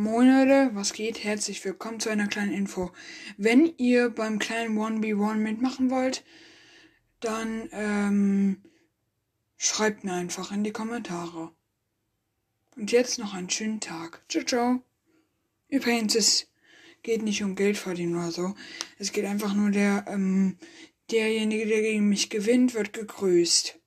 Moin Leute, was geht? Herzlich willkommen zu einer kleinen Info. Wenn ihr beim kleinen 1v1 mitmachen wollt, dann ähm, schreibt mir einfach in die Kommentare. Und jetzt noch einen schönen Tag. Ciao, ciao. Übrigens, es geht nicht um Geld verdienen oder so. Es geht einfach nur der, ähm, derjenige, der gegen mich gewinnt, wird gegrüßt.